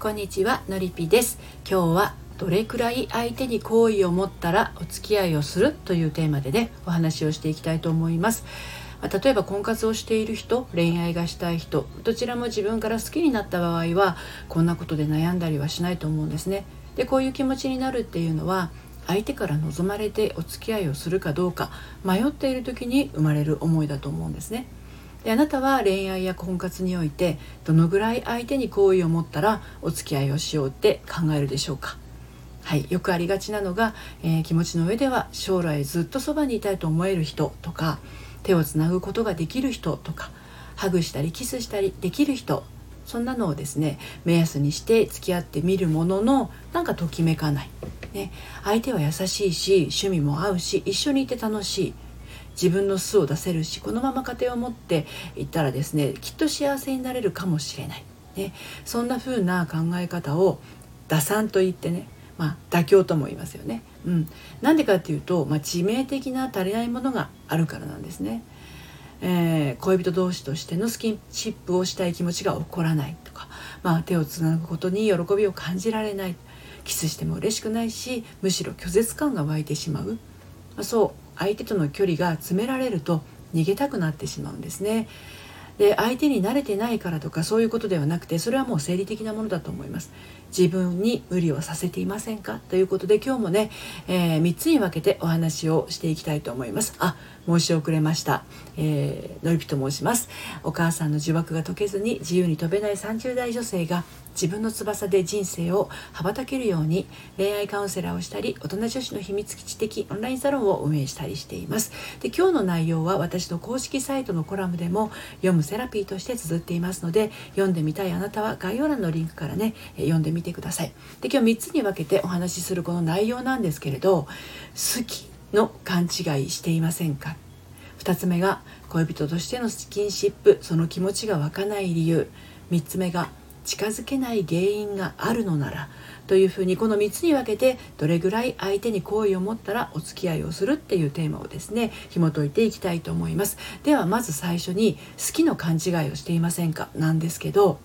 こんにちはのりぴです。今日はどれくらい相手に好意を持ったらお付き合いをするというテーマでねお話をしていきたいと思います。ま例えば婚活をしている人恋愛がしたい人どちらも自分から好きになった場合はこんなことで悩んだりはしないと思うんですね。でこういう気持ちになるっていうのは相手から望まれてお付き合いをするかどうか迷っている時に生まれる思いだと思うんですね。であなたは恋愛や婚活においてどのぐらい相手に好意を持ったらお付き合いをしようって考えるでしょうか？はい、よくありがちなのが、えー、気持ちの上では将来ずっとそばにいたいと思える人とか手をつなぐことができる人とかハグしたりキスしたりできる人そんなのをですね目安にして付き合ってみるもののなんかときめかない、ね、相手は優しいし趣味も合うし一緒にいて楽しい。自分の素を出せるしこのまま家庭を持っていったらですねきっと幸せになれるかもしれない、ね、そんな風な考え方を打算と言ってねまあ、妥協とも言いますよね。うん、なんでかっていうと、まあ、致命的な足りないものがあるからなんですね。えー、恋人同士としてのスキンシップをしたい気持ちが起こらないとか、まあ、手をつなぐことに喜びを感じられない。キスしても嬉しくないしむしろ拒絶感が湧いてしまう、まあ、そう。相手との距離が詰められると逃げたくなってしまうんですね。で相手に慣れてないからとかそういうことではなくてそれはもう生理的なものだと思います自分に無理をさせていませんか？ということで今日もね、えー、3つに分けてお話をしていきたいと思います。あ申し遅れました、えー、のりぴと申します。お母さんの呪縛が解けずに自由に飛べない30代女性が自分の翼で人生を羽ばたけるように恋愛カウンセラーをしたり大人女子の秘密基地的オンラインサロンを運営したりしています。で今日の内容は私の公式サイトのコラムでも読むセラピーとして綴っていますので読んでみたいあなたは概要欄のリンクからね読んでみてください。で今日3つに分けてお話しするこの内容なんですけれど好きの勘違いしていませんか？2つ目が恋人としてのスキンシップその気持ちが湧かない理由。3つ目が近づけない原因があるのなら。というふうにこの3つに分けてどれぐらい相手に好意を持ったらお付き合いをするっていうテーマをですね紐解いていきたいと思います。ではまず最初に好きの勘違いをしていませんか？なんですけど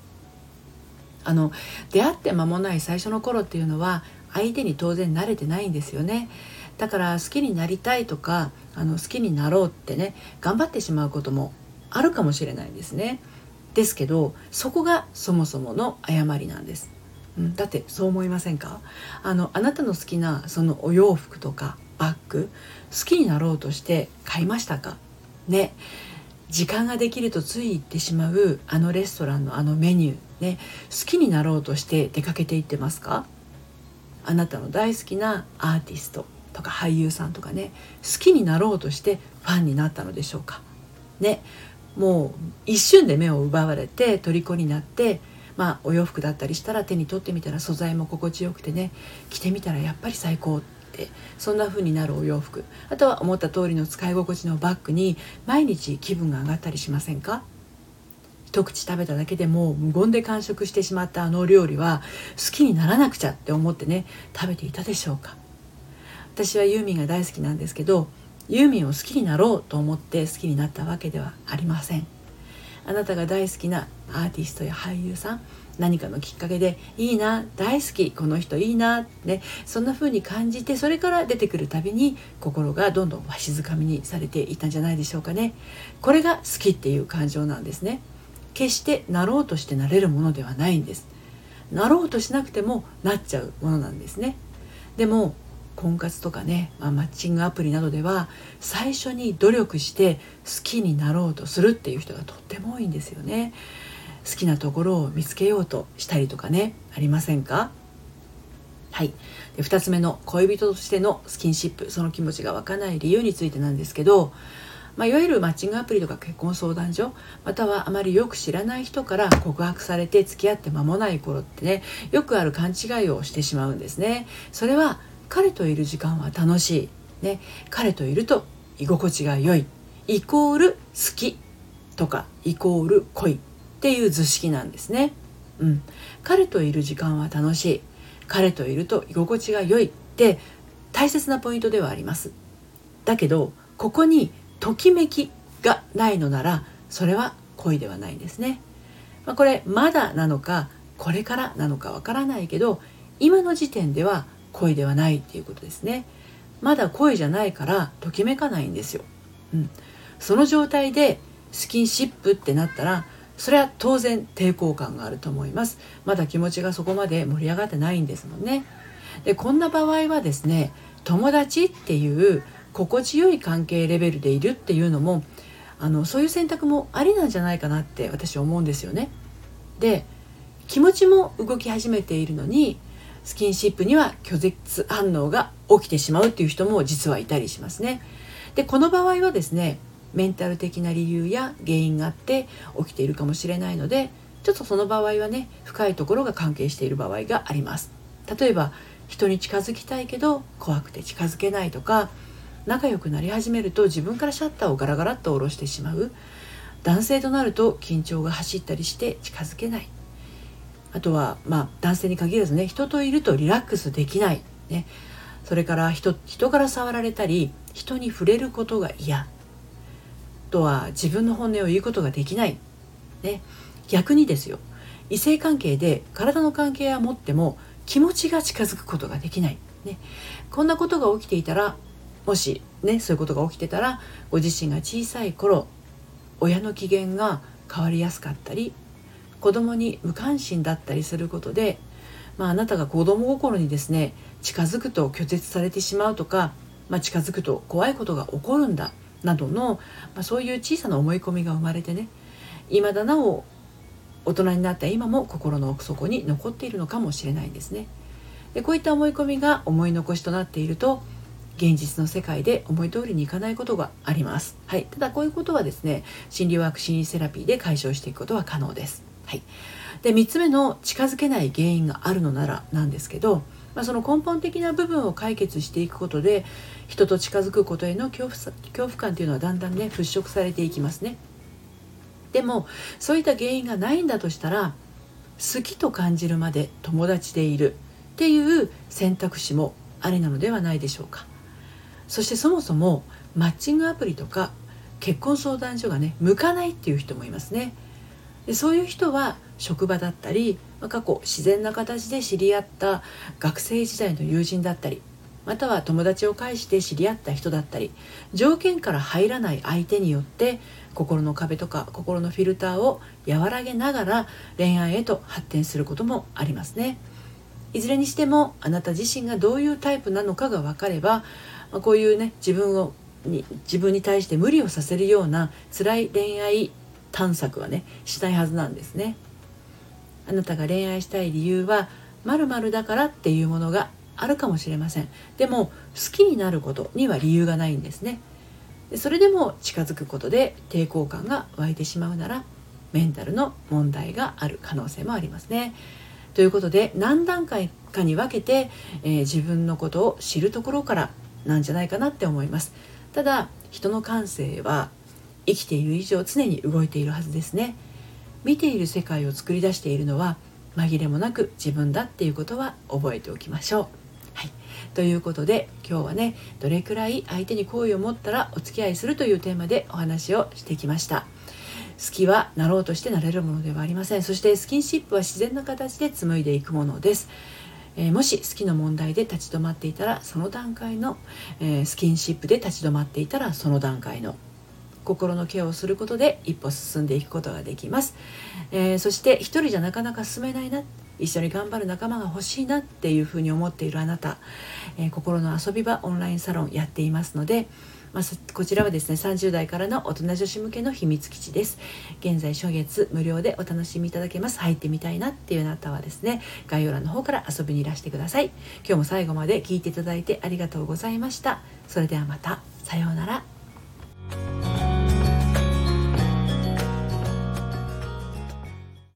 あの出会って間もない最初の頃っていうのは相手に当然慣れてないんですよねだから好きになりたいとかあの好きになろうってね頑張ってしまうこともあるかもしれないんですね。ですけどそこがそもそもの誤りなんです。うん、だってそう思いませんか？あのあなたの好きなそのお洋服とかバッグ好きになろうとして買いましたか？ね時間ができるとつい行ってしまうあのレストランのあのメニューね好きになろうとして出かけていってますか？あなたの大好きなアーティストとか俳優さんとかね好きになろうとしてファンになったのでしょうか？ねもう一瞬で目を奪われて虜になってまあお洋服だったりしたら手に取ってみたら素材も心地よくてね着てみたらやっぱり最高ってそんな風になるお洋服。あとは思った通りの使い心地のバッグに毎日気分が上がったりしませんか？一口食べただけでも無言で完食してしまったあの料理は好きにならなくちゃって思ってね食べていたでしょうか？私はユーミンが大好きなんですけどユーミンを好きになろうと思って好きになったわけではありません。あなたが大好きなアーティストや俳優さん何かのきっかけでいいな大好きこの人いいなねそんな風に感じてそれから出てくるたびに心がどんどんわしづかみにされていたんじゃないでしょうかね。これが好きっていう感情なんですね。決してなろうとしてなれるものではないんです。なろうとしなくてもなっちゃうものなんですね。でも婚活とかね、まあ、マッチングアプリなどでは最初に努力して好きになろうとするっていう人がとっても多いんですよね。好きなところを見つけようとしたりとかねありませんか？はい。で2つ目の恋人としてのスキンシップその気持ちが湧かない理由についてなんですけどまあ、いわゆるマッチングアプリとか結婚相談所またはあまりよく知らない人から告白されて付き合って間もない頃ってねよくある勘違いをしてしまうんですね。それは彼といる時間は楽しい、ね、彼といると居心地が良い。イコール好きとかイコール恋。っていう図式なんですね。うん、彼といる時間は楽しい彼といると居心地が良いって大切なポイントではあります。だけどここにときめきがないのならそれは恋ではないんですね。まあ、これまだなのかこれからなのかわからないけど今の時点では恋ではないっていうことですねまだ恋じゃないからときめかないんですよ、うん、その状態でスキンシップってなったらそれは当然抵抗感があると思います。まだ気持ちがそこまで盛り上がってないんですもんね。でこんな場合はですね友達っていう心地よい関係レベルでいるっていうのもあのそういう選択もありなんじゃないかなって私は思うんですよね。で気持ちも動き始めているのにスキンシップには拒絶反応が起きてしまうっていう人も実はいたりしますね。でこの場合はですねメンタル的な理由や原因があって起きているかもしれないのでちょっとその場合はね深いところが関係している場合があります。例えば人に近づきたいけど怖くて近づけないとか仲良くなり始めると自分からシャッターをガラガラっと下ろしてしまう。男性となると緊張が走ったりして近づけない。あとはまあ男性に限らずね人といるとリラックスできない、ね、それから人人から触られたり人に触れることが嫌。とは自分の本音を言うことができない、ね、逆にですよ。異性関係で体の関係は持っても気持ちが近づくことができない、ね、こんなことが起きていたらもしねそういうことが起きてたらご自身が小さい頃親の機嫌が変わりやすかったり子供に無関心だったりすることで、まあ、あなたが子供心にですね近づくと拒絶されてしまうとか、まあ、近づくと怖いことが起こるんだ。などの、まあ、そういう小さな思い込みが生まれてね未だなお大人になった今も心の奥底に残っているのかもしれないんですね。でこういった思い込みが思い残しとなっていると現実の世界で思い通りにいかないことがあります。はい、ただこういうことはですね心理ワーク心理セラピーで解消していくことは可能です。はい、で3つ目の近づけない原因があるのならなんですけどまあ、その根本的な部分を解決していくことで人と近づくことへの恐怖恐怖感というのはだんだんね払拭されていきますね。でもそういった原因がないんだとしたら好きと感じるまで友達でいるっていう選択肢もありなのではないでしょうか。そしてそもそもマッチングアプリとか結婚相談所がね向かないっていう人もいますね。でそういう人は職場だったり過去自然な形で知り合った学生時代の友人だったりまたは友達を介して知り合った人だったり条件から入らない相手によって心の壁とか心のフィルターを和らげながら恋愛へと発展することもありますね。いずれにしてもあなた自身がどういうタイプなのかが分かればこういうね自分をに自分に対して無理をさせるような辛い恋愛探索はねしないはずなんですね。あなたが恋愛したい理由は〇〇だからっていうものがあるかもしれません。でも好きになることには理由がないんですね。それでも近づくことで抵抗感が湧いてしまうならメンタルの問題がある可能性もありますね。ということで何段階かに分けて、えー、自分のことを知るところからなんじゃないかなって思います。ただ人の感性は生きている以上常に動いているはずですね。見ている世界を作り出しているのは紛れもなく自分だっていうことは覚えておきましょう。はい、ということで今日はねどれくらい相手に好意を持ったらお付き合いするというテーマでお話をしてきました。好きはなろうとしてなれるものではありません。そしてスキンシップは自然な形で紡いでいくものです、えー、もし好きの問題で立ち止まっていたらその段階の、えー、スキンシップで立ち止まっていたらその段階の。心のケアをすることで一歩進んでいくことができます、えー、そして一人じゃなかなか進めないな。一緒に頑張る仲間が欲しいなっていうふうに思っているあなた、えー、心の遊び場オンラインサロンやっていますのでまあ、こちらはですね30代からの大人女子向けの秘密基地です。現在初月無料でお楽しみいただけます。入ってみたいなっていうあなたはですね概要欄の方から遊びにいらしてください。今日も最後まで聞いていただいてありがとうございました。それではまた。さようなら。